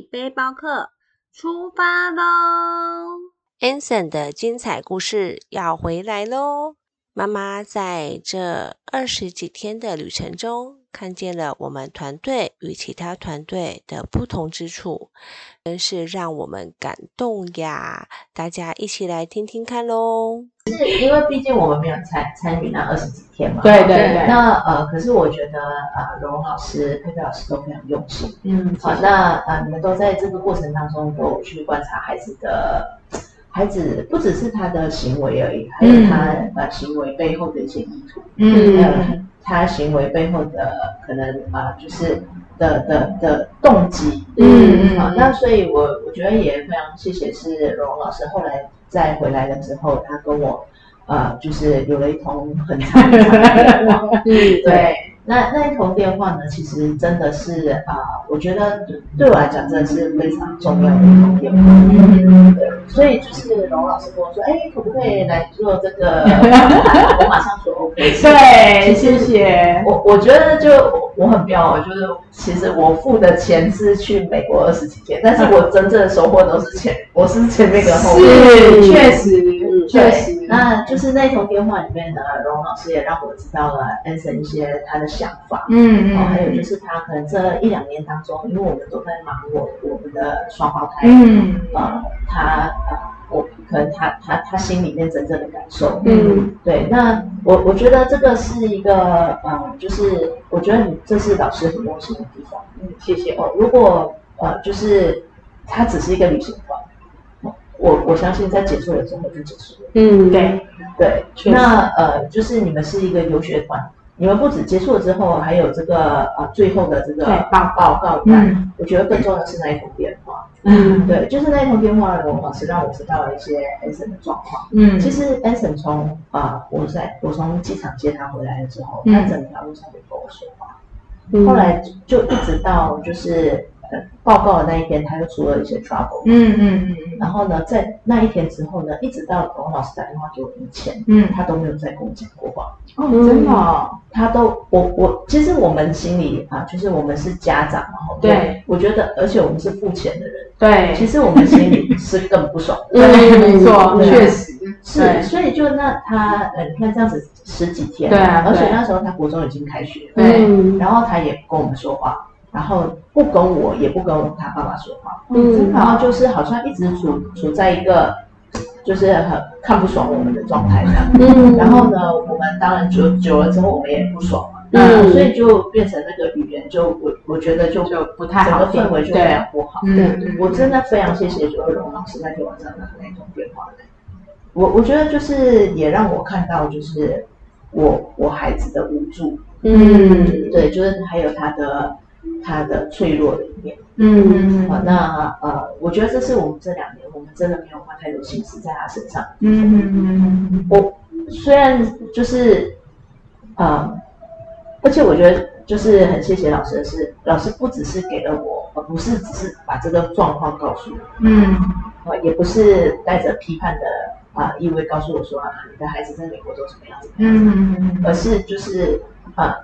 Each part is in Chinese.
背包客出发喽！Anson 的精彩故事要回来喽！妈妈在这二十几天的旅程中，看见了我们团队与其他团队的不同之处，真是让我们感动呀！大家一起来听听看喽。是因为毕竟我们没有参参与那二十几天嘛。对对对。那呃，可是我觉得呃，蓉蓉老师、佩佩老师都非常用心。嗯。好，那呃，你们都在这个过程当中都有去观察孩子的。孩子不只是他的行为而已，还有他呃行为背后的一些意图，嗯，还有他行为背后的可能啊，就是的的的动机，嗯，好，那所以我我觉得也非常谢谢是蓉蓉老师，后来再回来了之后，他跟我呃就是有了一通很长的电话，嗯，对。那那一通电话呢？其实真的是啊，我觉得对我来讲真的是非常重要的一通电话。嗯，对。所以就是龙老师跟我说：“哎，可不可以来做这个？”我马上说 OK。对，谢谢。我我觉得就我很妙，就是其实我付的钱是去美国二十几天，但是我 真正的收获都是前，我是前面跟后面。是，确实，确实。那就是那一通电话里面呢，龙老师也让我知道了 Anson 一些他的。想法，嗯嗯，还有就是他可能这一两年当中，因为我们都在忙我我们的双胞胎，嗯，呃，他呃，我可能他他他心里面真正的感受，嗯，对，那我我觉得这个是一个，呃，就是我觉得你这是老师很用心的地方，嗯，谢谢。哦。如果呃，就是他只是一个旅行团，我我相信在结束了之后就结束了，嗯，对对，那呃，就是你们是一个游学团。你们不止结束了之后，还有这个呃最后的这个报报告单。我觉得更重要的是那一通电话。嗯，对，就是那一通电话，龙老师让我知道了一些 Anson 的状况。嗯，其实 Anson 从啊，我在我从机场接他回来了之后，他整条路上都跟我说话。后来就一直到就是。报告的那一天，他又出了一些 trouble。嗯嗯嗯。然后呢，在那一天之后呢，一直到王老师打电话给我以前，嗯，他都没有再跟我讲过话。哦，真的，他都我我其实我们心里啊，就是我们是家长嘛，对，我觉得，而且我们是付钱的人，对，其实我们心里是更不爽的。对，没错，确实是。所以就那他呃，你看这样子十几天，对啊，而且那时候他国中已经开学，对，然后他也不跟我们说话。然后不跟我，也不跟他爸爸说话，嗯，然后就是好像一直处处在一个就是很看不爽我们的状态这样。嗯，然后呢，我们当然久久了之后，我们也不爽嘛，嗯，所以就变成那个语言，就我我觉得就就不太好，整个氛围就非常不好。嗯，我真的非常谢谢周荣老师那天晚上的那通电话，我我觉得就是也让我看到就是我我孩子的无助，嗯，对，就是还有他的。他的脆弱的一面，嗯，好，那呃，我觉得这是我们这两年我们真的没有花太多心思在他身上，嗯嗯嗯，我虽然就是呃，而且我觉得就是很谢谢老师的是，老师不只是给了我，而不是只是把这个状况告诉我，嗯，啊，也不是带着批判的啊意味告诉我说啊，你的孩子在美国都怎么样怎么样，嗯嗯嗯，而是就是啊，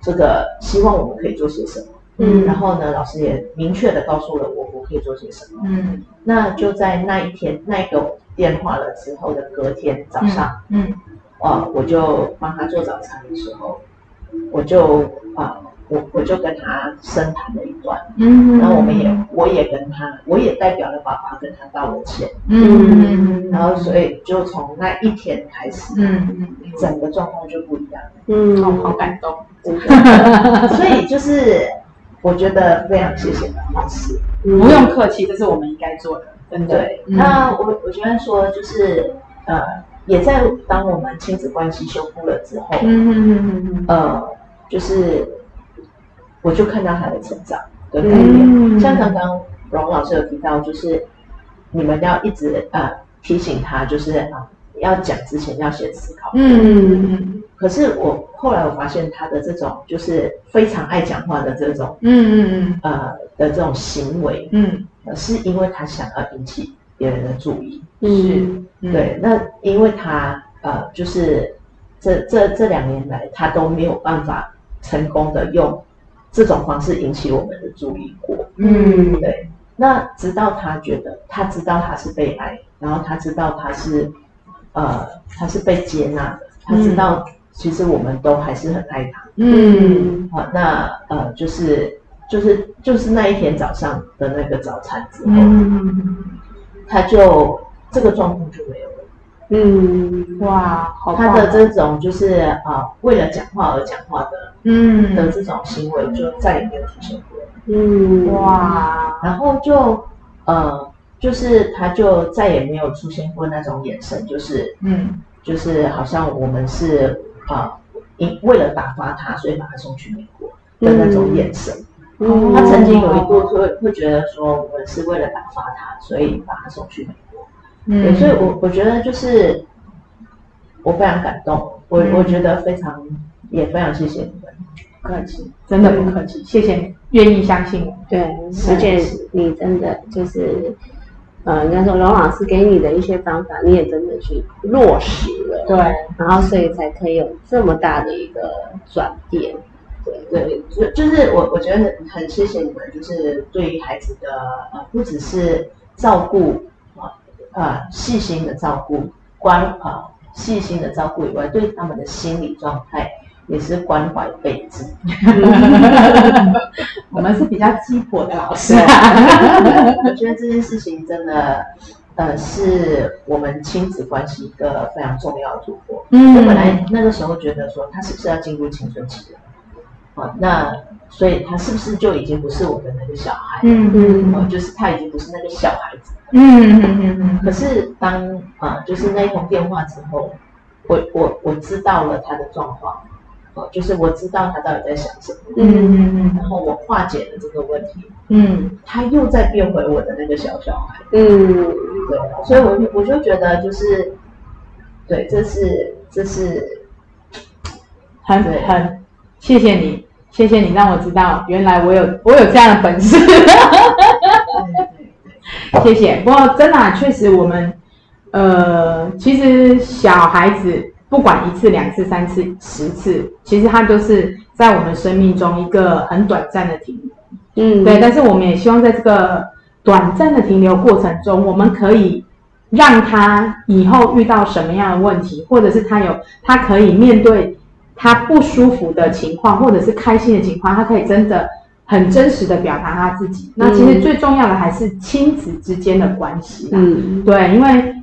这个希望我们可以做些什么。嗯，然后呢，老师也明确的告诉了我我可以做些什么。嗯，那就在那一天那个电话了之后的隔天早上，嗯，啊，我就帮他做早餐的时候，我就啊，我我就跟他深谈了一段。嗯，然后我们也我也跟他，我也代表了爸爸跟他道了歉。嗯，然后所以就从那一天开始，嗯嗯，整个状况就不一样。嗯，好感动。所以就是。我觉得非常谢谢老师，不用客气，这是我们应该做的，真的。对，那我我觉得说就是呃，也在当我们亲子关系修复了之后，嗯嗯嗯嗯呃，就是我就看到他的成长的改变。像刚刚荣老师有提到，就是你们要一直呃提醒他，就是啊，要讲之前要先思考。嗯嗯嗯。可是我后来我发现他的这种就是非常爱讲话的这种，嗯嗯嗯，呃的这种行为，嗯，是因为他想要引起别人的注意，是，对。那因为他呃，就是这这这两年来，他都没有办法成功的用这种方式引起我们的注意过，嗯，对。那直到他觉得他知道他是被爱，然后他知道他是呃他是被接纳的，他知道其实我们都还是很爱他。嗯。好，那呃就是就是就是那一天早上的那个早餐之后，嗯，他就这个状况就没有了。嗯，哇，好他的这种就是啊、呃为了讲话而讲话的嗯。的嗯这种行为就再也没有出现过。嗯，哇，然后就呃，就是他就再也没有出现过那种眼神，就是嗯。就是好像我们是啊，因、为了打发他，所以把他送去美国的那种眼神。嗯他曾经有一度会会觉得说，我们是为了打发他，所以把他送去美国。对，嗯，所以我我觉得就是我非常感动，我、嗯我觉得非常也非常谢谢你们，不客气。真的不客气，谢谢你愿意相信我。对，而且你真的就是，呃，应该说龙老师给你的一些方法，你也真的去落实了，对，然后所以才可以有这么大的一个转变。对对，就就是我我觉得很很谢谢你们，就是对于孩子的呃，不只是照顾啊呃细心的照顾关啊、细心的照顾以外，对他们的心理状态也是关怀备至。我们是比较鸡婆的老师对，我觉得这件事情真的呃是我们亲子关系一个非常重要的突破。嗯我本来那个时候觉得说他是不是要进入青春期了？啊，那所以他是不是就已经不是我的那个小孩？嗯嗯呃，就是他已经不是那个小孩子。嗯嗯嗯可是当啊、就是那一通电话之后，我我我知道了他的状况，呃，就是我知道他到底在想什么，嗯嗯然后我化解了这个问题，嗯他又再变回我的那个小小孩。嗯，对，所以我就我就觉得就是，对，这是这是很很谢谢你，谢谢你让我知道原来我有我有这样的本事。谢谢。不过真的、啊、确实，我们呃，其实小孩子不管一次、两次、三次、十次，其实它都是在我们生命中一个很短暂的停留。嗯，对，但是我们也希望在这个短暂的停留过程中，我们可以让他以后遇到什么样的问题，或者是他有他可以面对他不舒服的情况，或者是开心的情况，他可以真的很真实的表达他自己。那其实最重要的还是亲子之间的关系啦。嗯对，因为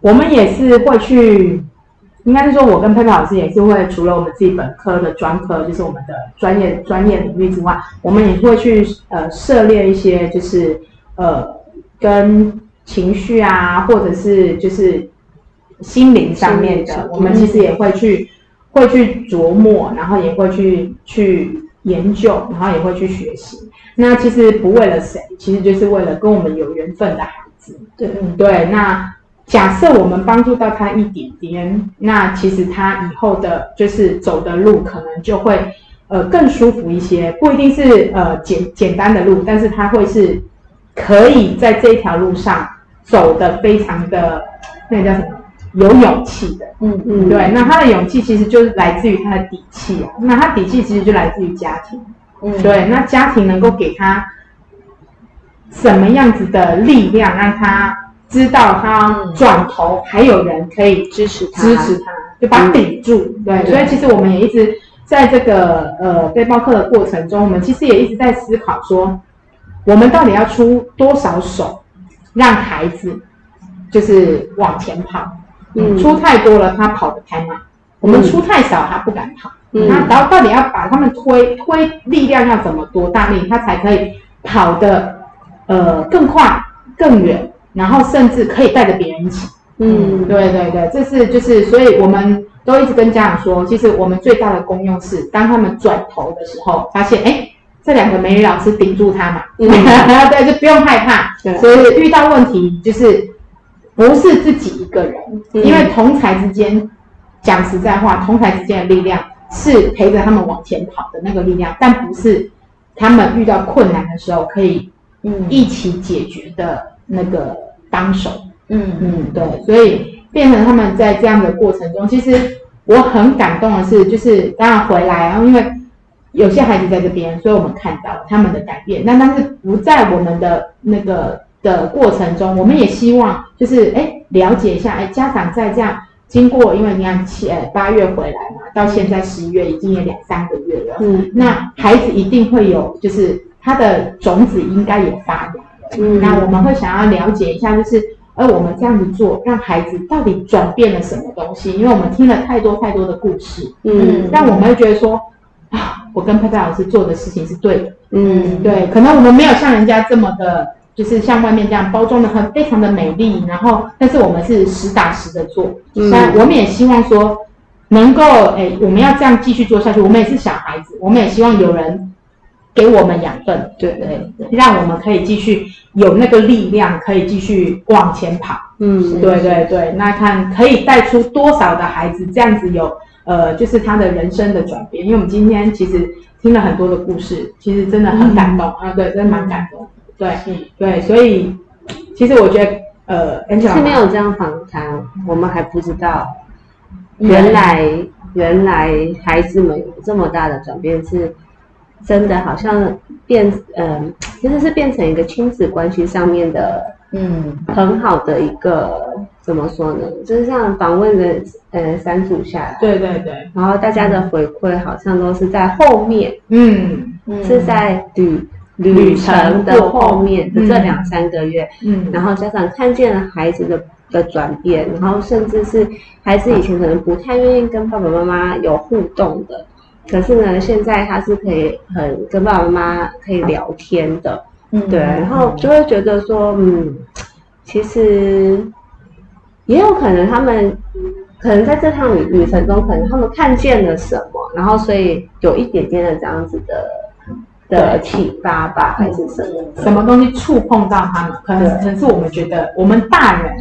我们也是会去，应该是说，我跟佩佩老师也是会，除了我们自己本科的专科，就是我们的专业专业领域之外，我们也会去呃涉猎一些，就是呃跟情绪啊，或者是就是心灵上面的，我们其实也会去会去琢磨，然后也会去去研究，然后也会去学习。那其实不为了谁，其实就是为了跟我们有缘分的孩子。对，对，那假设我们帮助到他一点点，那其实他以后的就是走的路可能就会呃更舒服一些，不一定是呃简简单的路，但是他会是可以在这一条路上走的非常的那个叫什么有勇气的。嗯嗯，对，那他的勇气其实就是来自于他的底气啊，那他底气其实就来自于家庭。嗯，对，那家庭能够给他什么样子的力量，让他知道他嗯。转头还有人可以支持他，支持他，就把他顶住。对，对。所以其实我们也一直在这个呃背包客的过程中，我们其实也一直在思考说，我们到底要出多少手，让孩子就是往前跑。嗯。出太多了，他跑得太慢；我们出太少，他不敢跑。嗯。那到到底要把他们推推力量要怎么多大力，他才可以跑得呃更快、更远，然后甚至可以带着别人一起。嗯，对对对，这是就是，所以我们都一直跟家长说，其实我们最大的功用是，当他们转头的时候，发现哎，这两个美女老师顶住他嘛，嗯。对，就不用害怕。对。所以遇到问题就是不是自己一个人，嗯。因为同才之间，讲实在话，同才之间的力量是陪着他们往前跑的那个力量，但不是他们遇到困难的时候可以嗯。一起解决的那个帮手。嗯嗯，对，所以变成他们在这样的过程中，其实我很感动的是，就是当然回来，然后因为有些孩子在这边，所以我们看到他们的改变。那但是不在我们的那个的过程中，我们也希望就是哎了解一下，哎家长在这样经过，因为你看七呃八月回来嘛，到现在十一月已经有两三个月了，嗯那孩子一定会有，就是他的种子应该也发芽了。嗯那我们会想要了解一下，就是而我们这样子做，让孩子到底转变了什么东西？因为我们听了太多太多的故事，嗯让我们会觉得说啊，我跟佩佩老师做的事情是对的。嗯对，可能我们没有像人家这么的，就是像外面这样包装的很非常的美丽，然后但是我们是实打实的做。嗯那我们也希望说，能够哎，我们要这样继续做下去。我们也是小孩子，我们也希望有人给我们养分，对对对，让我们可以继续有那个力量，可以继续往前跑。嗯对对对，那看可以带出多少的孩子这样子有呃，就是他的人生的转变。因为我们今天其实听了很多的故事，其实真的很感动、啊，对，真的蛮感动。对对，所以其实我觉得呃是没有这样访谈，我们还不知道，原来原来孩子们有这么大的转变，是真的好像变嗯、其实是变成一个亲子关系上面的嗯。很好的一个怎么说呢？就是像访问的呃三组下来，对对对，然后大家的回馈好像都是在后面，嗯。嗯。是在旅旅旅程程的后后面的这嗯两三个月，嗯，然后家长看见了孩子的的转变，然后甚至是孩子以前可能不太愿意跟爸爸妈妈有互动的，可是呢，现在他是可以很跟爸爸妈妈可以聊天的，嗯。对，然后就会觉得说，嗯，其实也有可能他们可能在这趟旅旅程中，可能他们看见了什么，然后所以有一点点的这样子的的启发吧，还是什么？什么东西触碰到他们，可能可能是我们觉得我们大人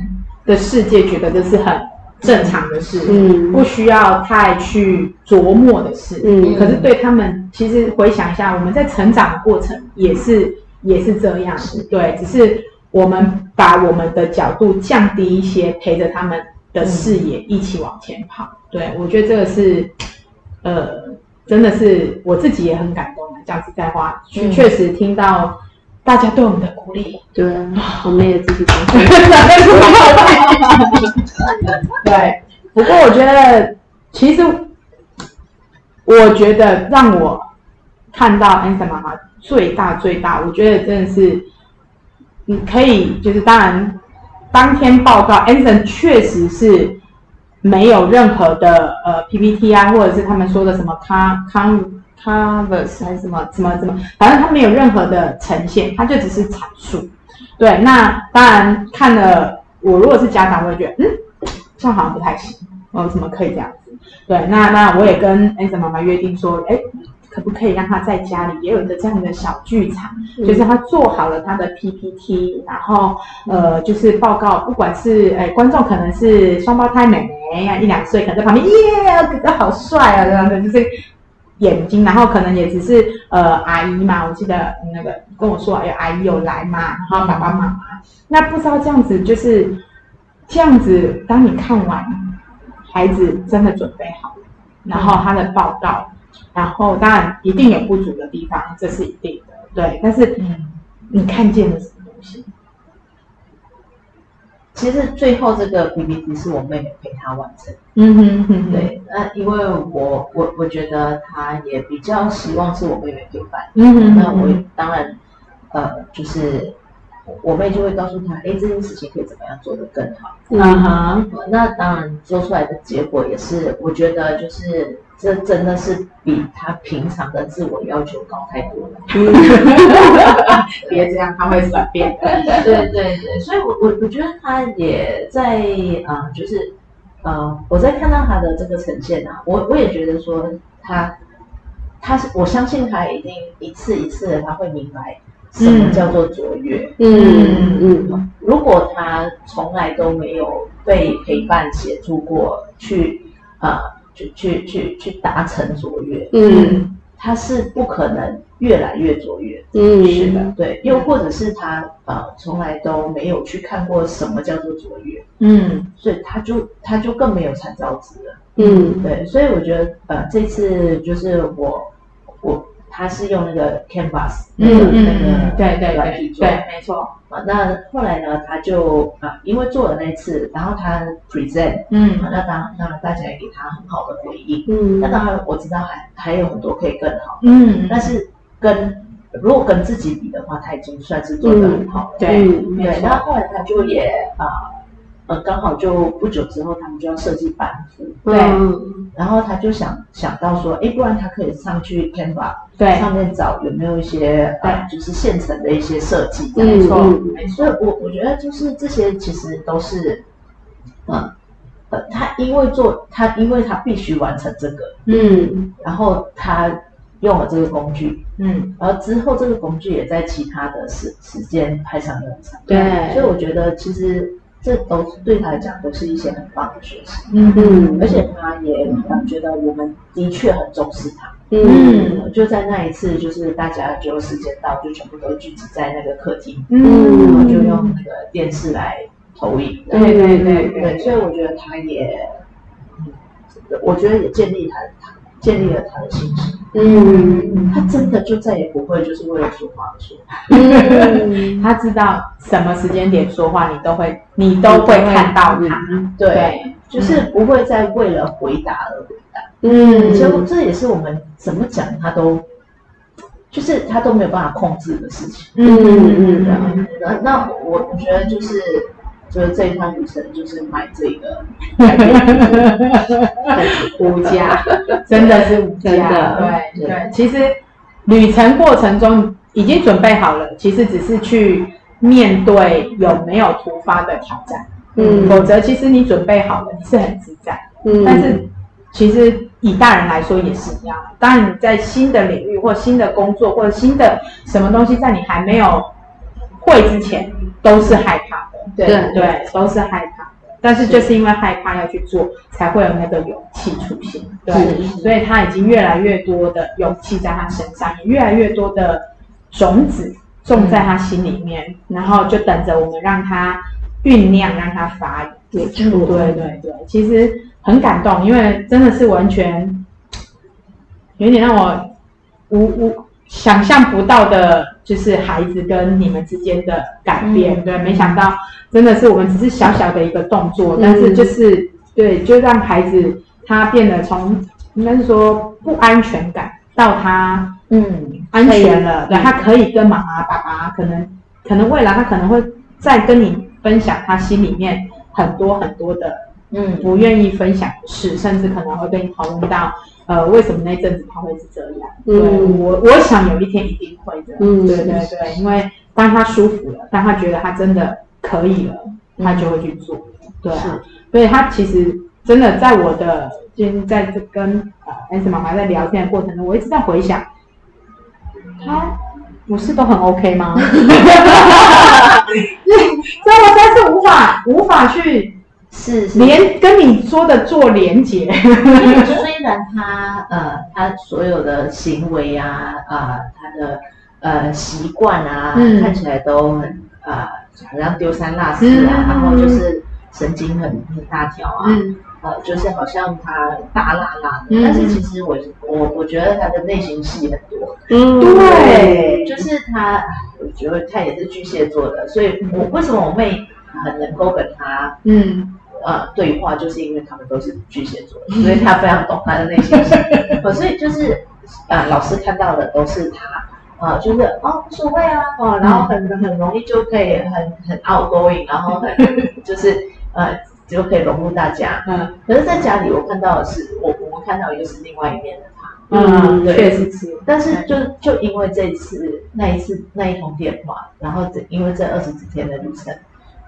的世界觉得这是很正常的事，嗯不需要太去琢磨的事。嗯可是对他们，其实回想一下，我们在成长的过程也是也是这样，对，只是我们把我们的角度降低一些，陪着他们的视野一起往前跑。对我觉得这个是，呃，真的是我自己也很感动的。这样子在话，确嗯确实听到大家对我们的鼓励，对，我们也自己讲。对，不过我觉得，其实我觉得让我看到 Anson 妈妈最大最大，我觉得真的是，你可以就是当然当天报告，Anson 确实是没有任何的呃 PPT 啊，或者是他们说的什么 con converse 还是什么什么什么，反正他没有任何的呈现，他就只是阐述。对，那当然看了，我如果是家长，我会觉得，嗯，这样好像不太行，哦，怎么可以这样子？对，那那我也跟 Anson 妈妈约定说，哎，可不可以让他在家里也有一个这样的小剧场，就是他做好了他的 PPT，然后呃，就是报告，不管是哎观众可能是双胞胎妹妹呀，一两岁，可能在旁边耶，哥哥好帅啊，这样的就是眼睛，然后可能也只是呃阿姨嘛，我记得那个跟我说有阿姨有来嘛，然后爸爸妈妈，那不知道这样子就是这样子，当你看完孩子真的准备好了，然后他的报告，然后当然一定有不足的地方，这是一定的，对，但是嗯，你看见了什么东西？其实最后这个 PPT 是我妹妹陪她完成。嗯哼哼哼，对，那因为我我我觉得她也比较希望是我妹妹陪伴，嗯哼那我当然呃就是我妹就会告诉她，哎，这件事情可以怎么样做得更好。嗯哼，那当然做出来的结果也是，我觉得就是这真的是比他平常的自我要求高太多了。别这样，他会转变的。对对对，所以我我我觉得他也在啊、呃就是呃，我在看到他的这个呈现啊，我我也觉得说他他是我相信他一定一次一次的他会明白什么叫做卓越。嗯嗯如果他从来都没有被陪伴协助过去啊、去去去去达成卓越，嗯他是不可能越来越卓越。嗯，是的，对，又或者是他呃从来都没有去看过什么叫做卓越，嗯所以他就他就更没有参照值了。嗯对，所以我觉得呃这次就是我我他是用那个 Canvas 嗯那个、嗯那个嗯，对对软体做对对，没错，啊，那后来呢，他就啊，因为做了那次，然后他 present，嗯。啊那当当然大家也给他很好的回应。嗯。那当然我知道还还有很多可以更好，嗯，但是跟如果跟自己比的话，他已经算是做得很好了。对嗯对，没错。然后后来他就也啊呃刚好就不久之后，他们就要设计板服，对。嗯然后他就想想到说，哎，不然他可以上去 Canva 对，上面找有没有一些呃就是现成的一些设计。没错嗯没错，所以我我觉得就是这些其实都是，嗯呃，他因为做他因为他必须完成这个，嗯。然后他用了这个工具，嗯。然后之后这个工具也在其他的时时间派上用场。对。所以我觉得其实这都是对他来讲都是一些很棒的学习，嗯嗯而且他也感觉得我们的确很重视他。嗯嗯，就在那一次，就是大家就时间到，就全部都聚集在那个客厅，嗯，然后就用那个电视来投影。对对对对，对，所以我觉得他也，嗯，我觉得也建立他他建立了他的信心。嗯他真的就再也不会就是为了说话而说话。嗯 他知道什么时间点说话，你都会你都会看到他，对，就是不会再为了回答而回答。嗯所以这也是我们怎么讲他都，就是他都没有办法控制的事情。嗯嗯嗯，那那我我觉得就是就是这一趟旅程就是买这个 无价，真的是无真价，对对。其实旅程过程中已经准备好了，其实只是去面对有没有突发的挑战，嗯。否则其实你准备好了，你是很自在。嗯。但是其实以大人来说也是一样，当然你在新的领域或新的工作或者新的什么东西，在你还没有会之前，都是害怕。的，对对对，都是害怕的。但是就是因为害怕要去做，才会有那个勇气出现。对，所以他已经越来越多的勇气在他身上，也越来越多的种子种在他心里面，然后就等着我们让他酝酿，让他发芽。对对对，其实很感动，因为真的是完全有点让我无无想象不到的，就是孩子跟你们之间的改变。嗯。对，没想到真的是我们只是小小的一个动作，但是就是对，就让孩子他变得从应该是说不安全感到他嗯安全了，对，他可以跟妈妈、爸爸，可能可能未来他可能会再跟你分享他心里面很多很多的嗯。不愿意分享的事，甚至可能会跟你讨论到，呃，为什么那阵子他会是这样？嗯对我，我想有一天一定会的。嗯对对对，因为当他舒服了，当他觉得他真的可以了，他就会去做。对啊，所以他其实真的在我的，今在这跟呃 S 妈妈在聊天的过程中，我一直在回想，他不是都很 OK 吗？所以我真是无法无法去是是。连跟你说的做连结。虽然他呃，他所有的行为啊，啊、他的呃习惯啊，嗯。看起来都很啊、好像丢三落四啊，嗯。然后就是神经很很大条啊，嗯。呃，就是好像他大辣辣但是其实我我我觉得他的内心戏很多，嗯。对。就是他，我觉得他也是巨蟹座的，所以我为什么我妹很能够跟他嗯呃对话，就是因为他们都是巨蟹座，所以他非常懂他的内心 所以就是呃，老师看到的都是他。呃，就是哦，无所谓啊，哦，然后很很容易就可以很很 outgoing，然后很 就是呃就可以融入大家。嗯可是，在家里我看到的是，我我们看到又是另外一面的他。嗯，对确实是。但是就就因为这次那一次那一通电话，然后这因为这二十几天的旅程，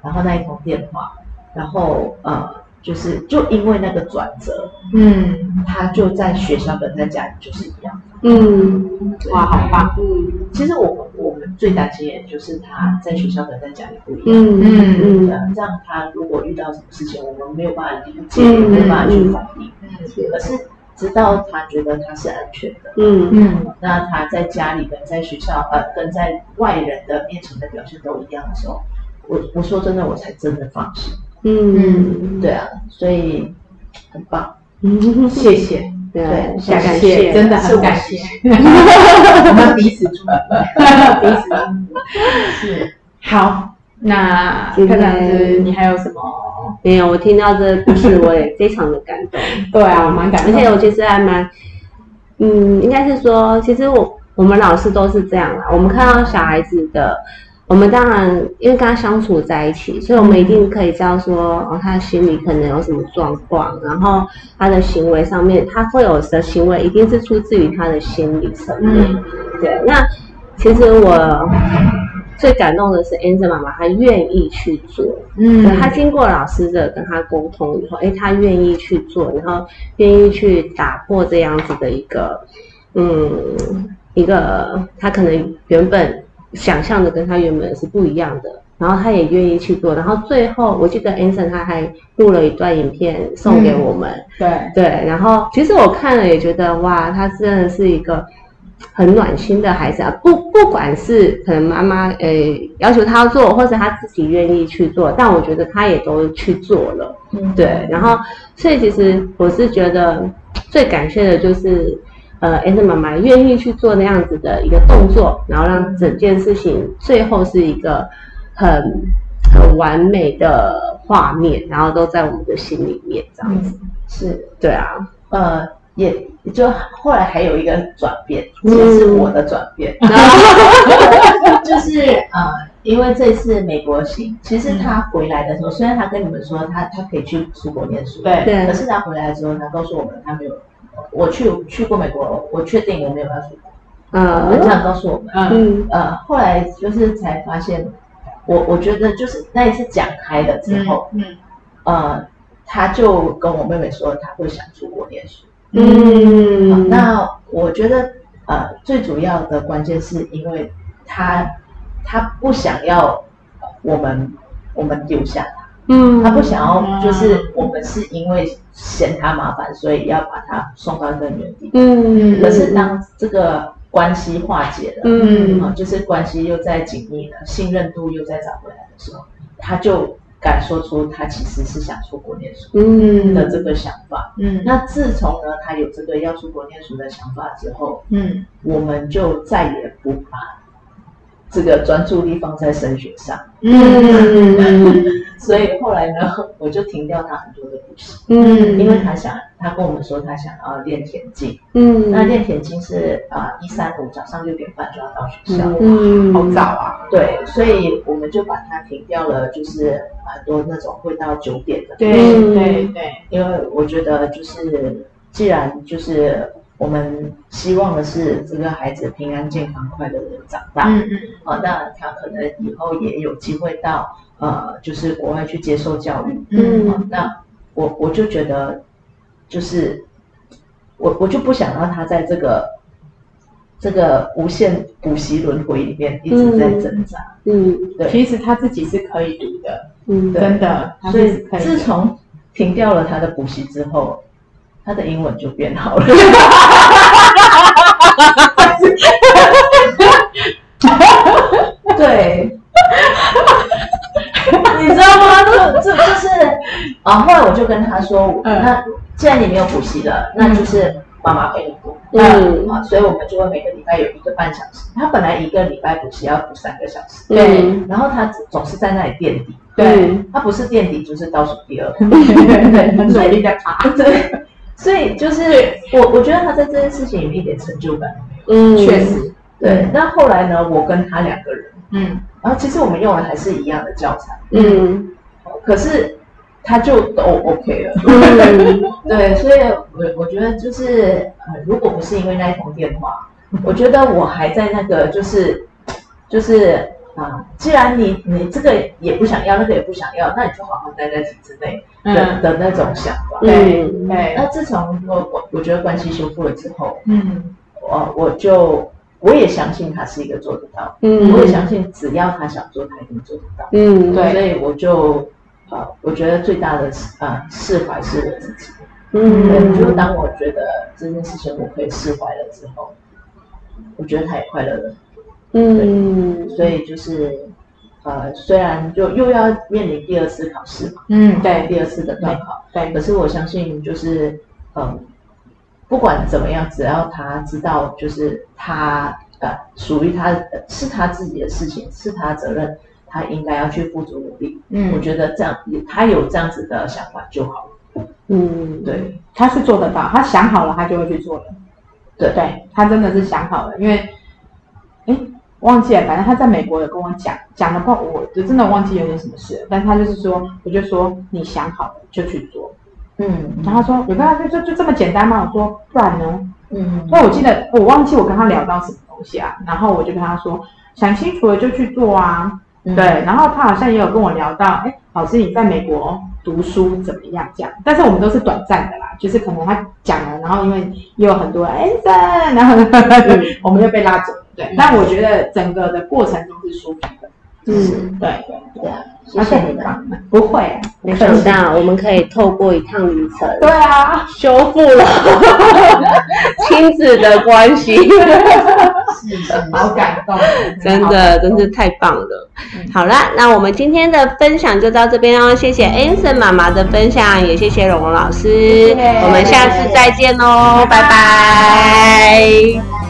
然后那一通电话，然后呃，就是就因为那个转折，嗯，他就在学校跟在家里就是一样。嗯哇，好棒。嗯其实我们我们最担心的就是他在学校跟在家里不一样。嗯嗯对啊这样他如果遇到什么事情，我们没有办法理解，嗯没有办法去反应。嗯可是直到他觉得他是安全的，嗯嗯那他在家里跟在学校呃跟在外人的面前的表现都一样的时候，我我说真的，我才真的放心。嗯对啊，所以很棒。嗯 谢谢。对，对太感谢谢，真的很感谢，我们彼此祝福。彼此祝福。是，好，那今天看你还有什么？没有，我听到这个故事，我也非常的感动。对啊，蛮感动。而且我其实还蛮，嗯，应该是说，其实我我们老师都是这样啦。我们看到小孩子的，我们当然因为跟他相处在一起，所以我们一定可以知道说，哦，他心里可能有什么状况，然后他的行为上面，他会有的行为一定是出自于他的心理层面。嗯对，那其实我最感动的是 Angel 妈妈，她愿意去做。嗯对他经过老师的跟他沟通以后，哎，她愿意去做，然后愿意去打破这样子的一个，嗯，一个他可能原本想象的跟他原本是不一样的，然后他也愿意去做，然后最后我记得 Anson 他还录了一段影片送给我们，对，对，然后其实我看了也觉得哇，他真的是一个很暖心的孩子啊！不不管是可能妈妈呃要求他做，或者他自己愿意去做，但我觉得他也都去做了。嗯，对，然后所以其实我是觉得最感谢的就是呃 a n 妈妈愿意去做那样子的一个动作，然后让整件事情最后是一个很很完美的画面，然后都在我们的心里面这样子。是，对啊，呃，也就后来还有一个转变，嗯其实是我的转变，就是呃，因为这次美国行，其实他回来的时候，虽然他跟你们说他他可以去出国念书，对对可是他回来的时候，他告诉我们他没有，我去去过美国，我确定我没有要出国，嗯这样告诉我们。嗯。嗯。呃，后来就是才发现，我我觉得就是那一次讲开了之后，嗯呃，他就跟我妹妹说他会想出国念书。嗯，那我觉得呃，最主要的关键是因为他他不想要呃我们我们丢下他，嗯。他不想要就是我们是因为嫌他麻烦，所以要把他送到更远地。嗯，可是当这个关系化解了，嗯。啊，就是关系又在紧密了，信任度又在找回来的时候，他就敢说出他其实是想出国念书嗯。的这个想法。嗯。那自从呢，他有这个要出国念书的想法之后，嗯。我们就再也不把这个专注力放在升学上，嗯 所以后来呢，我就停掉他很多的补习，嗯因为他想，他跟我们说他想要练田径，嗯。那练田径是啊一三五早上六点半就要到学校，嗯好早啊，对，所以我们就把它停掉了，就是很多那种会到九点的，对嗯对对，因为我觉得就是既然就是我们希望的是这个孩子平安健康快乐的长大，嗯嗯啊，那他可能以后也有机会到呃，就是国外去接受教育，嗯。啊，那我我就觉得就是我我就不想让他在这个这个无限补习轮回里面一直在挣扎，嗯。对，其实他自己是可以读的，嗯。真的，所以以。自从停掉了他的补习之后，他的英文就变好了。对，你知道吗？这这就是 啊，后来我就跟他说，嗯那既然你没有补习了，那就是妈妈陪你补。嗯啊，所以我们就会每个礼拜有一个半小时。他本来一个礼拜补习要补三个小时，对然后他总是在那里垫底，对他不是垫底就是倒数第二。对对对，很努力的爬，对，所以就是我我觉得他在这件事情有一点成就感。嗯确实，对，那后来呢，我跟他两个人，嗯然后其实我们用的还是一样的教材，嗯可是他就都 OK 了。嗯。对，所以我我觉得就是呃，如果不是因为那一通电话，我觉得我还在那个就是就是啊，既然你你这个也不想要，那个也不想要，那你就好好待在体制内的、嗯的那种想法。对嗯。对，那自从我我我觉得关系修复了之后，嗯。我我就我也相信他是一个做得到，嗯。我也相信只要他想做，他一定做得到。嗯。对。所以我就呃，我觉得最大的呃释怀是我自己。嗯对，就当我觉得这件事情我可以释怀了之后，我觉得他也快乐了。嗯所以就是呃，虽然就又要面临第二次考试嘛，嗯对第二次的段考，对可是我相信就是嗯，不管怎么样，只要他知道，就是他呃属于他呃是他自己的事情，是他责任，他应该要去付出努力。嗯我嗯，觉得这样，他有这样子的想法就好了。嗯，对，他是做得到，他想好了，他就会去做的。对对，他真的是想好了，因为，哎，忘记了，反正他在美国有跟我讲，讲的话，我就真的忘记有点什么事，但他就是说，我就说你想好了就去做，嗯，然后他说有跟他就就就这么简单吗？我说不然呢？嗯，所以我记得我忘记我跟他聊到什么东西啊，然后我就跟他说想清楚了就去做啊，嗯。对，然后他好像也有跟我聊到，哎，老师你在美国读书怎么样？这样？但是我们都是短暂的啦，就是可能他讲了，然后因为也有很多哎这，然后呢 我们又被拉走。了，对。但我觉得整个的过程中是舒服的，嗯，对对啊，谢谢你。棒，不会，没想到我们可以透过一趟旅程，对啊，修复了 亲子的关系，是是好感动，真的真是太棒了。好啦，那我们今天的分享就到这边哦，谢谢 Anson 妈妈的分享，也谢谢蓉蓉老师，我们下次再见喽，拜拜